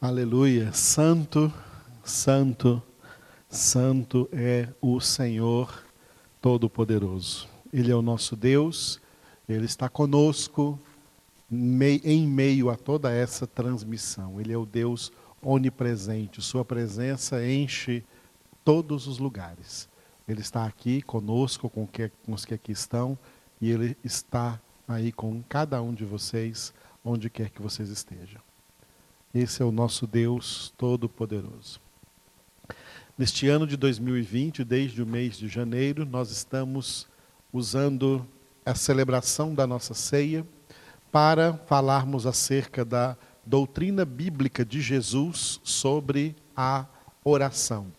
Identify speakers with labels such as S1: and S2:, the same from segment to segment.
S1: Aleluia. Santo, santo, santo é o Senhor Todo-Poderoso. Ele é o nosso Deus, ele está conosco em meio a toda essa transmissão. Ele é o Deus onipresente, sua presença enche todos os lugares. Ele está aqui conosco, com os que aqui estão, e ele está aí com cada um de vocês, onde quer que vocês estejam. Esse é o nosso Deus Todo-Poderoso. Neste ano de 2020, desde o mês de janeiro, nós estamos usando a celebração da nossa ceia para falarmos acerca da doutrina bíblica de Jesus sobre a oração.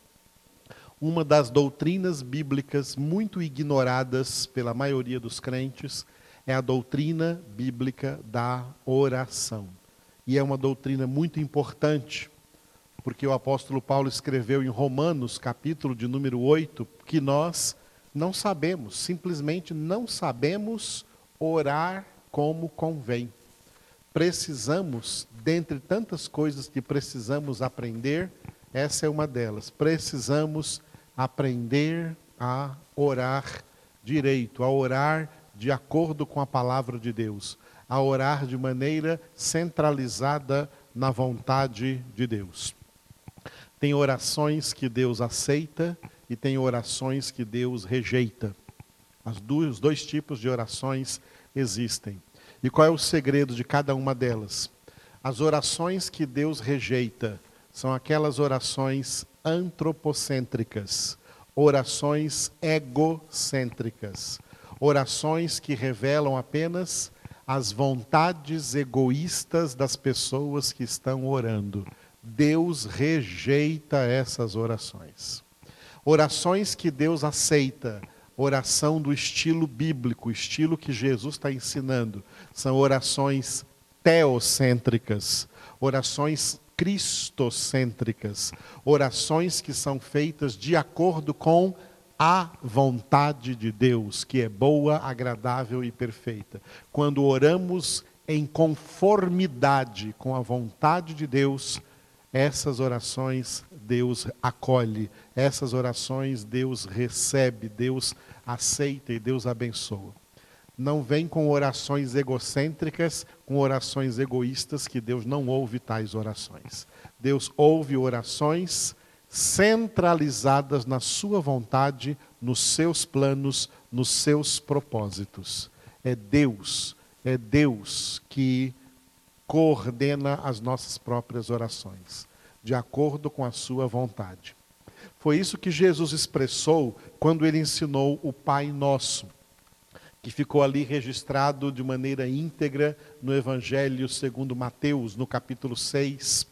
S1: Uma das doutrinas bíblicas muito ignoradas pela maioria dos crentes é a doutrina bíblica da oração. E é uma doutrina muito importante, porque o apóstolo Paulo escreveu em Romanos, capítulo de número 8, que nós não sabemos, simplesmente não sabemos orar como convém. Precisamos, dentre tantas coisas que precisamos aprender, essa é uma delas. Precisamos aprender a orar direito, a orar de acordo com a palavra de Deus, a orar de maneira centralizada na vontade de Deus. Tem orações que Deus aceita e tem orações que Deus rejeita. os dois tipos de orações existem. E qual é o segredo de cada uma delas? As orações que Deus rejeita são aquelas orações antropocêntricas, orações egocêntricas, orações que revelam apenas as vontades egoístas das pessoas que estão orando. Deus rejeita essas orações. Orações que Deus aceita oração do estilo bíblico, estilo que Jesus está ensinando. São orações teocêntricas, orações cristocêntricas, orações que são feitas de acordo com a vontade de Deus, que é boa, agradável e perfeita. Quando oramos em conformidade com a vontade de Deus, essas orações Deus acolhe, essas orações Deus recebe, Deus aceita e Deus abençoa. Não vem com orações egocêntricas, com orações egoístas, que Deus não ouve tais orações. Deus ouve orações centralizadas na sua vontade, nos seus planos, nos seus propósitos. É Deus, é Deus que coordena as nossas próprias orações, de acordo com a sua vontade. Foi isso que Jesus expressou quando ele ensinou o Pai Nosso, que ficou ali registrado de maneira íntegra no Evangelho segundo Mateus, no capítulo 6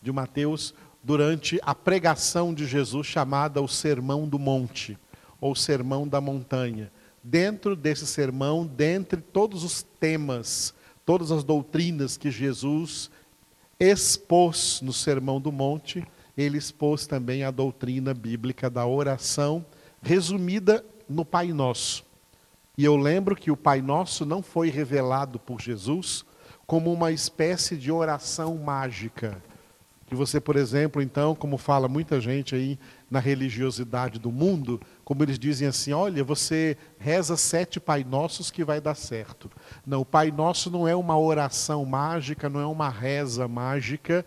S1: de Mateus, durante a pregação de Jesus chamada o Sermão do Monte, ou Sermão da Montanha. Dentro desse sermão, dentre todos os temas, todas as doutrinas que Jesus expôs no Sermão do Monte, ele expôs também a doutrina bíblica da oração, resumida no Pai Nosso. E eu lembro que o Pai Nosso não foi revelado por Jesus como uma espécie de oração mágica. Que você, por exemplo, então, como fala muita gente aí na religiosidade do mundo, como eles dizem assim: olha, você reza sete Pai Nossos que vai dar certo. Não, o Pai Nosso não é uma oração mágica, não é uma reza mágica,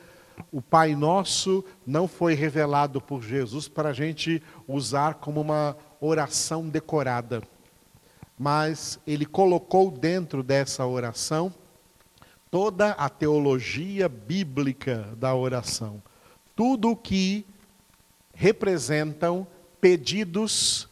S1: o Pai Nosso não foi revelado por Jesus para a gente usar como uma oração decorada, mas ele colocou dentro dessa oração toda a teologia bíblica da oração, tudo o que representam pedidos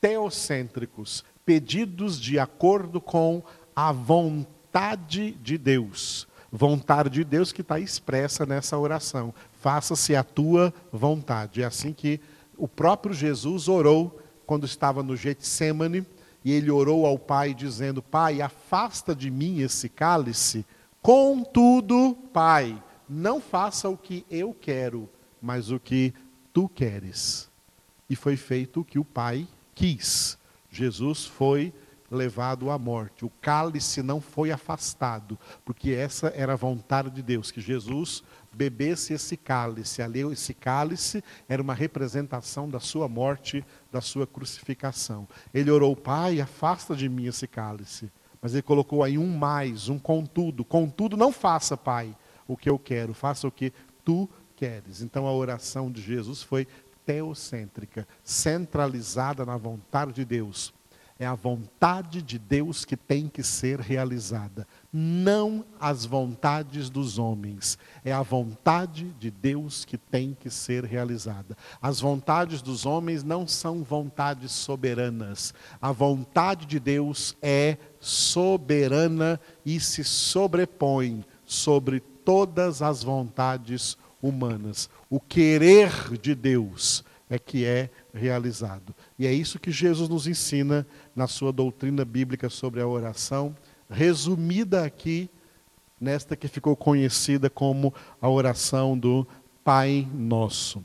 S1: teocêntricos, pedidos de acordo com a vontade de Deus vontade de Deus que está expressa nessa oração. Faça-se a tua vontade. É assim que o próprio Jesus orou quando estava no Getsemane, e ele orou ao Pai dizendo: Pai, afasta de mim esse cálice. Contudo, Pai, não faça o que eu quero, mas o que tu queres. E foi feito o que o Pai quis. Jesus foi levado à morte. O cálice não foi afastado, porque essa era a vontade de Deus, que Jesus bebesse esse cálice. Ali, esse cálice era uma representação da sua morte, da sua crucificação. Ele orou, Pai, afasta de mim esse cálice. Mas ele colocou aí um mais, um contudo. Contudo, não faça, Pai, o que eu quero, faça o que tu queres. Então a oração de Jesus foi teocêntrica, centralizada na vontade de Deus. É a vontade de Deus que tem que ser realizada, não as vontades dos homens. É a vontade de Deus que tem que ser realizada. As vontades dos homens não são vontades soberanas. A vontade de Deus é soberana e se sobrepõe sobre todas as vontades humanas. O querer de Deus é que é realizado. E é isso que Jesus nos ensina na sua doutrina bíblica sobre a oração, resumida aqui nesta que ficou conhecida como a oração do Pai Nosso.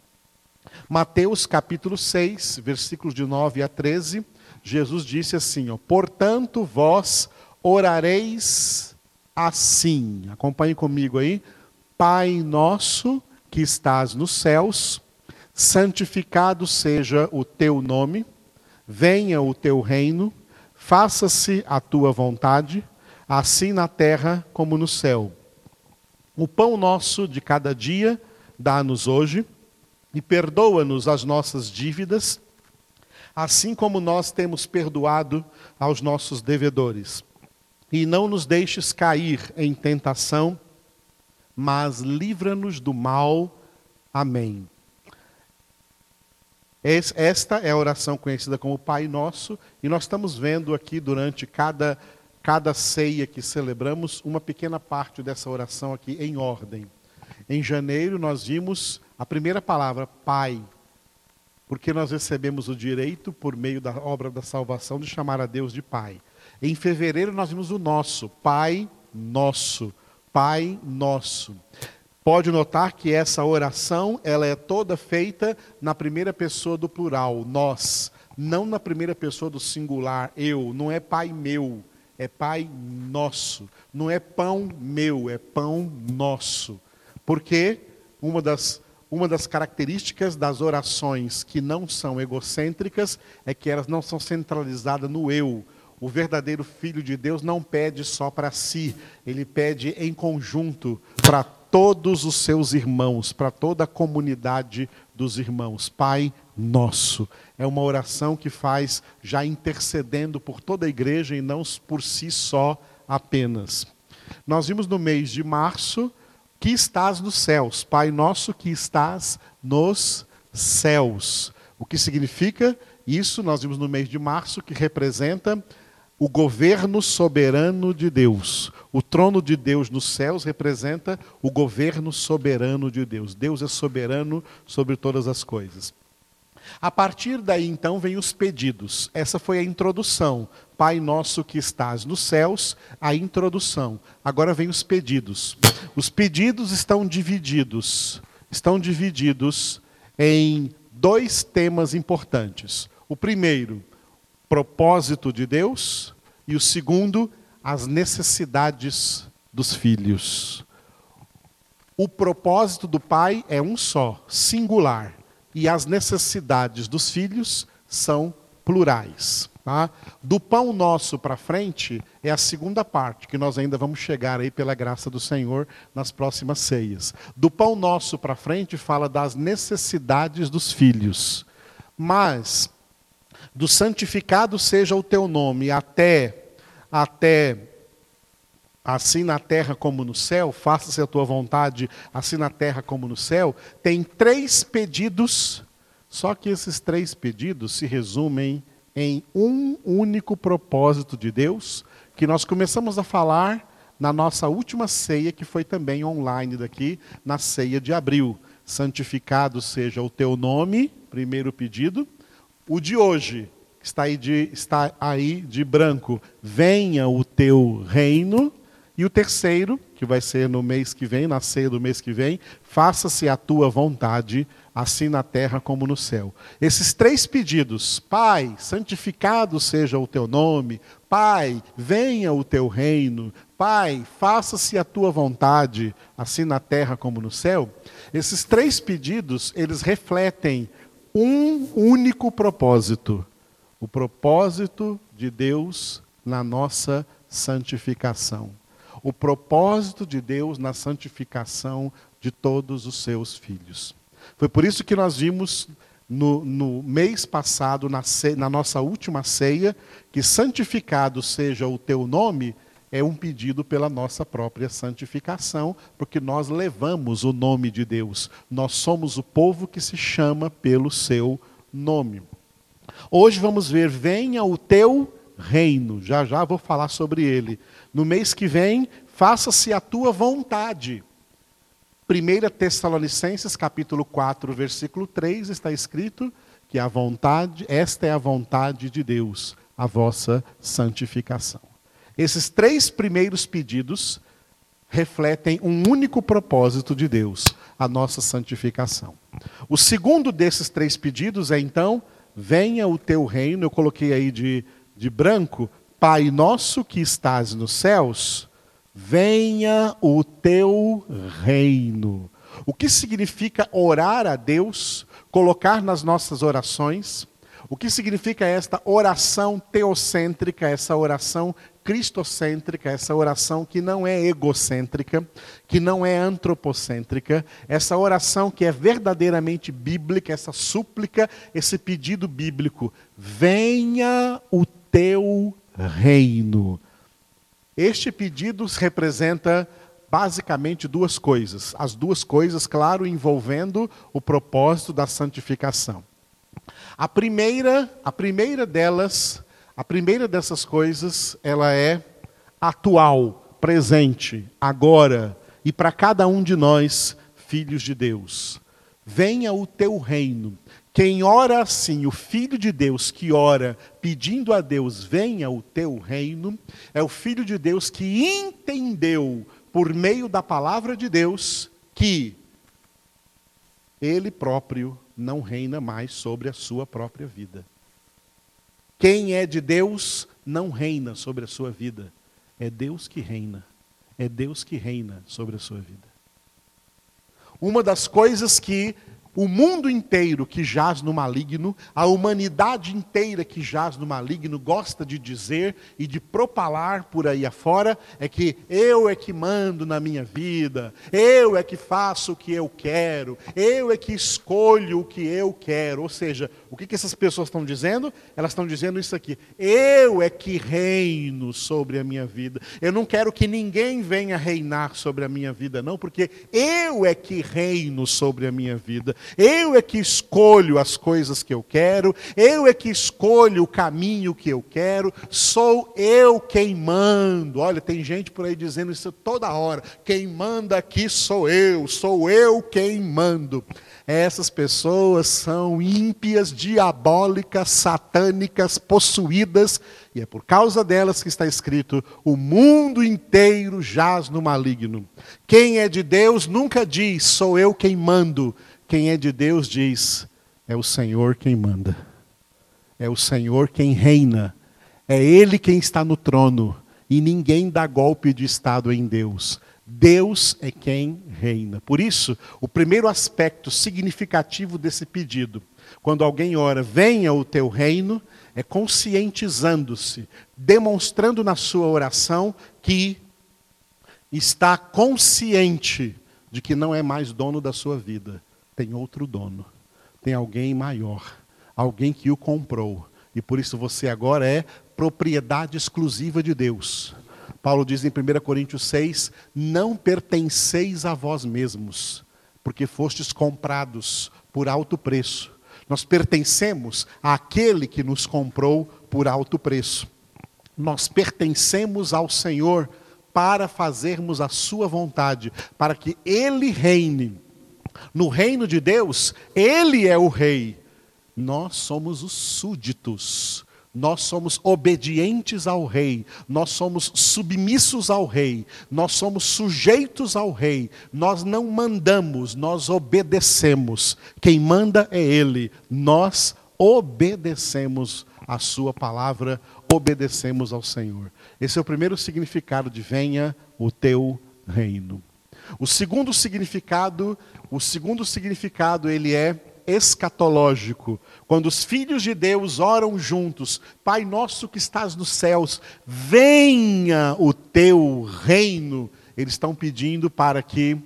S1: Mateus capítulo 6, versículos de 9 a 13, Jesus disse assim: ó, Portanto, vós orareis assim. Acompanhe comigo aí. Pai nosso que estás nos céus, santificado seja o teu nome, venha o teu reino, faça-se a tua vontade, assim na terra como no céu. O pão nosso de cada dia dá-nos hoje e perdoa-nos as nossas dívidas, assim como nós temos perdoado aos nossos devedores. E não nos deixes cair em tentação, mas livra-nos do mal. Amém. Esta é a oração conhecida como Pai Nosso, e nós estamos vendo aqui durante cada, cada ceia que celebramos uma pequena parte dessa oração aqui em ordem. Em janeiro nós vimos a primeira palavra, Pai, porque nós recebemos o direito, por meio da obra da salvação, de chamar a Deus de Pai. Em fevereiro nós vimos o nosso, Pai Nosso, Pai Nosso. Pode notar que essa oração, ela é toda feita na primeira pessoa do plural, nós, não na primeira pessoa do singular, eu, não é pai meu, é pai nosso. Não é pão meu, é pão nosso. Porque uma das uma das características das orações que não são egocêntricas é que elas não são centralizadas no eu. O verdadeiro filho de Deus não pede só para si, ele pede em conjunto para todos os seus irmãos, para toda a comunidade dos irmãos. Pai nosso. É uma oração que faz já intercedendo por toda a igreja e não por si só apenas. Nós vimos no mês de março que estás nos céus, Pai nosso que estás nos céus. O que significa isso? Nós vimos no mês de março que representa o governo soberano de Deus. O trono de Deus nos céus representa o governo soberano de Deus. Deus é soberano sobre todas as coisas. A partir daí, então, vem os pedidos. Essa foi a introdução. Pai nosso que estás nos céus, a introdução. Agora vem os pedidos. Os pedidos estão divididos. Estão divididos em dois temas importantes. O primeiro, propósito de Deus, e o segundo, as necessidades dos filhos. O propósito do pai é um só, singular, e as necessidades dos filhos são plurais. Tá? Do pão nosso para frente é a segunda parte, que nós ainda vamos chegar aí pela graça do Senhor nas próximas ceias. Do pão nosso para frente fala das necessidades dos filhos. Mas do santificado seja o teu nome, até, até assim na terra como no céu, faça-se a tua vontade, assim na terra como no céu, tem três pedidos, só que esses três pedidos se resumem em um único propósito de Deus, que nós começamos a falar na nossa última ceia, que foi também online daqui, na ceia de abril. Santificado seja o teu nome, primeiro pedido. O de hoje, está aí de, está aí de branco, venha o teu reino. E o terceiro, que vai ser no mês que vem, na ceia do mês que vem, faça-se a tua vontade, assim na terra como no céu. Esses três pedidos, Pai, santificado seja o teu nome, Pai, venha o teu reino, Pai, faça-se a tua vontade, assim na terra como no céu. Esses três pedidos, eles refletem um único propósito: o propósito de Deus na nossa santificação. O propósito de Deus na santificação de todos os seus filhos. Foi por isso que nós vimos no, no mês passado, na, na nossa última ceia, que santificado seja o teu nome, é um pedido pela nossa própria santificação, porque nós levamos o nome de Deus. Nós somos o povo que se chama pelo seu nome. Hoje vamos ver, venha o teu reino. Já já vou falar sobre ele. No mês que vem, faça-se a tua vontade. 1 Tessalonicenses capítulo 4, versículo 3 está escrito que a vontade, esta é a vontade de Deus, a vossa santificação. Esses três primeiros pedidos refletem um único propósito de Deus, a nossa santificação. O segundo desses três pedidos é então, venha o teu reino, eu coloquei aí de, de branco, Pai nosso que estás nos céus, venha o teu reino. O que significa orar a Deus, colocar nas nossas orações? O que significa esta oração teocêntrica, essa oração cristocêntrica, essa oração que não é egocêntrica, que não é antropocêntrica, essa oração que é verdadeiramente bíblica, essa súplica, esse pedido bíblico: venha o teu reino. Este pedido representa basicamente duas coisas. As duas coisas, claro, envolvendo o propósito da santificação. A primeira, a primeira delas, a primeira dessas coisas, ela é atual, presente, agora e para cada um de nós, filhos de Deus. Venha o teu reino. Quem ora assim, o Filho de Deus que ora pedindo a Deus, venha o teu reino, é o Filho de Deus que entendeu, por meio da palavra de Deus, que ele próprio não reina mais sobre a sua própria vida. Quem é de Deus não reina sobre a sua vida. É Deus que reina. É Deus que reina sobre a sua vida. Uma das coisas que o mundo inteiro que jaz no maligno, a humanidade inteira que jaz no maligno, gosta de dizer e de propalar por aí afora, é que eu é que mando na minha vida, eu é que faço o que eu quero, eu é que escolho o que eu quero. Ou seja, o que, que essas pessoas estão dizendo? Elas estão dizendo isso aqui: eu é que reino sobre a minha vida. Eu não quero que ninguém venha reinar sobre a minha vida, não, porque eu é que reino sobre a minha vida. Eu é que escolho as coisas que eu quero, eu é que escolho o caminho que eu quero, sou eu quem mando. Olha, tem gente por aí dizendo isso toda hora. Quem manda aqui sou eu, sou eu quem mando. Essas pessoas são ímpias, diabólicas, satânicas, possuídas, e é por causa delas que está escrito: o mundo inteiro jaz no maligno. Quem é de Deus nunca diz, sou eu quem mando quem é de Deus diz: é o Senhor quem manda, é o Senhor quem reina, é Ele quem está no trono, e ninguém dá golpe de Estado em Deus. Deus é quem reina. Por isso, o primeiro aspecto significativo desse pedido, quando alguém ora, venha o teu reino, é conscientizando-se, demonstrando na sua oração que está consciente de que não é mais dono da sua vida, tem outro dono, tem alguém maior, alguém que o comprou. E por isso você agora é propriedade exclusiva de Deus. Paulo diz em 1 Coríntios 6: Não pertenceis a vós mesmos, porque fostes comprados por alto preço. Nós pertencemos àquele que nos comprou por alto preço. Nós pertencemos ao Senhor para fazermos a Sua vontade, para que Ele reine no reino de Deus, Ele é o rei. Nós somos os súditos. Nós somos obedientes ao rei, nós somos submissos ao rei, nós somos sujeitos ao rei. Nós não mandamos, nós obedecemos. Quem manda é ele. Nós obedecemos a sua palavra, obedecemos ao Senhor. Esse é o primeiro significado de venha o teu reino. O segundo significado, o segundo significado ele é escatológico. Quando os filhos de Deus oram juntos, Pai nosso que estás nos céus, venha o teu reino. Eles estão pedindo para que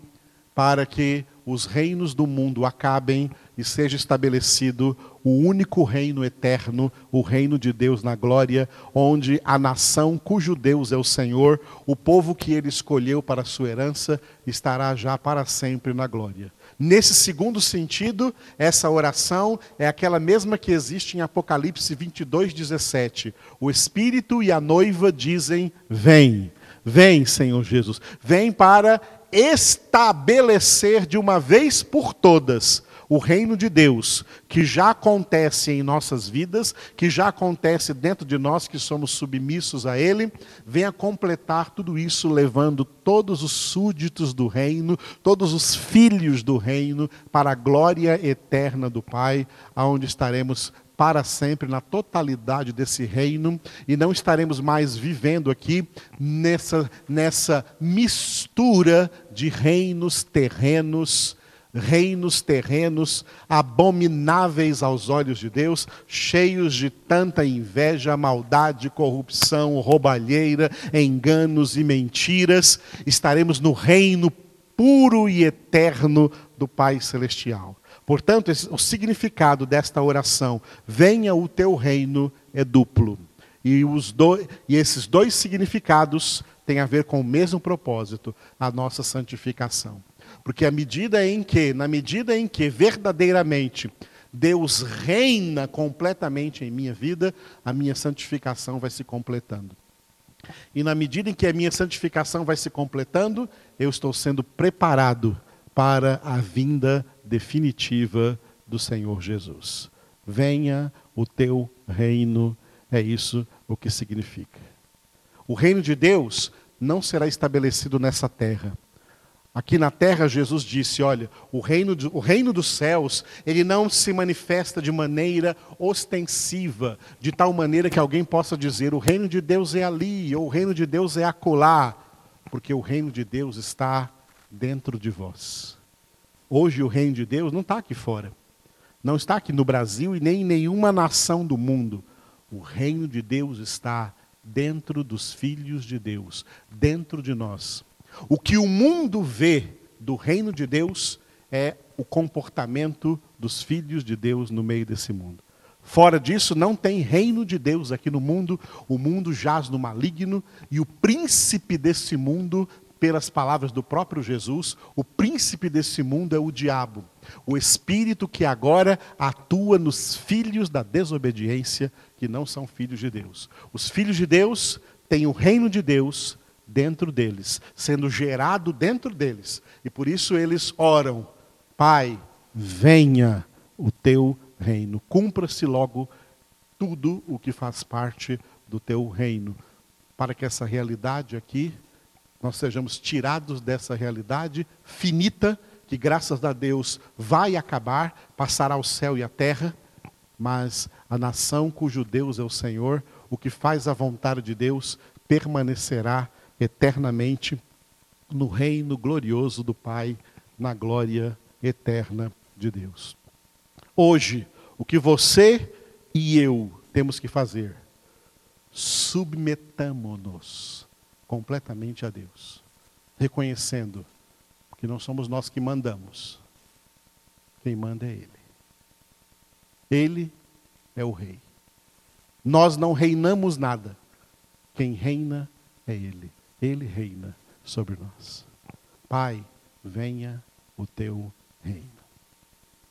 S1: para que os reinos do mundo acabem e seja estabelecido o único reino eterno, o reino de Deus na glória, onde a nação cujo Deus é o Senhor, o povo que ele escolheu para a sua herança, estará já para sempre na glória. Nesse segundo sentido, essa oração é aquela mesma que existe em Apocalipse 22, 17. O Espírito e a noiva dizem: Vem, vem, Senhor Jesus, vem para estabelecer de uma vez por todas o reino de Deus, que já acontece em nossas vidas, que já acontece dentro de nós que somos submissos a Ele, venha completar tudo isso, levando todos os súditos do reino, todos os filhos do reino, para a glória eterna do Pai, aonde estaremos para sempre na totalidade desse reino e não estaremos mais vivendo aqui nessa, nessa mistura de reinos terrenos reinos terrenos abomináveis aos olhos de Deus, cheios de tanta inveja, maldade, corrupção, roubalheira, enganos e mentiras, estaremos no reino puro e eterno do Pai Celestial. Portanto, o significado desta oração, venha o teu reino, é duplo. E, os do, e esses dois significados têm a ver com o mesmo propósito, a nossa santificação. Porque à medida em que, na medida em que verdadeiramente Deus reina completamente em minha vida, a minha santificação vai se completando. E na medida em que a minha santificação vai se completando, eu estou sendo preparado para a vinda definitiva do Senhor Jesus. Venha o teu reino, é isso o que significa. O reino de Deus não será estabelecido nessa terra Aqui na terra, Jesus disse: olha, o reino, de, o reino dos céus, ele não se manifesta de maneira ostensiva, de tal maneira que alguém possa dizer: o reino de Deus é ali, ou o reino de Deus é acolá, porque o reino de Deus está dentro de vós. Hoje, o reino de Deus não está aqui fora, não está aqui no Brasil e nem em nenhuma nação do mundo. O reino de Deus está dentro dos filhos de Deus, dentro de nós. O que o mundo vê do reino de Deus é o comportamento dos filhos de Deus no meio desse mundo. Fora disso, não tem reino de Deus aqui no mundo, o mundo jaz no maligno e o príncipe desse mundo, pelas palavras do próprio Jesus, o príncipe desse mundo é o diabo, o espírito que agora atua nos filhos da desobediência, que não são filhos de Deus. Os filhos de Deus têm o reino de Deus dentro deles, sendo gerado dentro deles. E por isso eles oram: Pai, venha o teu reino, cumpra-se logo tudo o que faz parte do teu reino, para que essa realidade aqui, nós sejamos tirados dessa realidade finita, que graças a Deus vai acabar, passará o céu e a terra, mas a nação cujo Deus é o Senhor, o que faz a vontade de Deus, permanecerá eternamente no reino glorioso do Pai, na glória eterna de Deus. Hoje, o que você e eu temos que fazer? Submetamos-nos completamente a Deus, reconhecendo que não somos nós que mandamos, quem manda é Ele. Ele é o Rei. Nós não reinamos nada, quem reina é Ele. Ele reina sobre nós. Pai, venha o teu reino.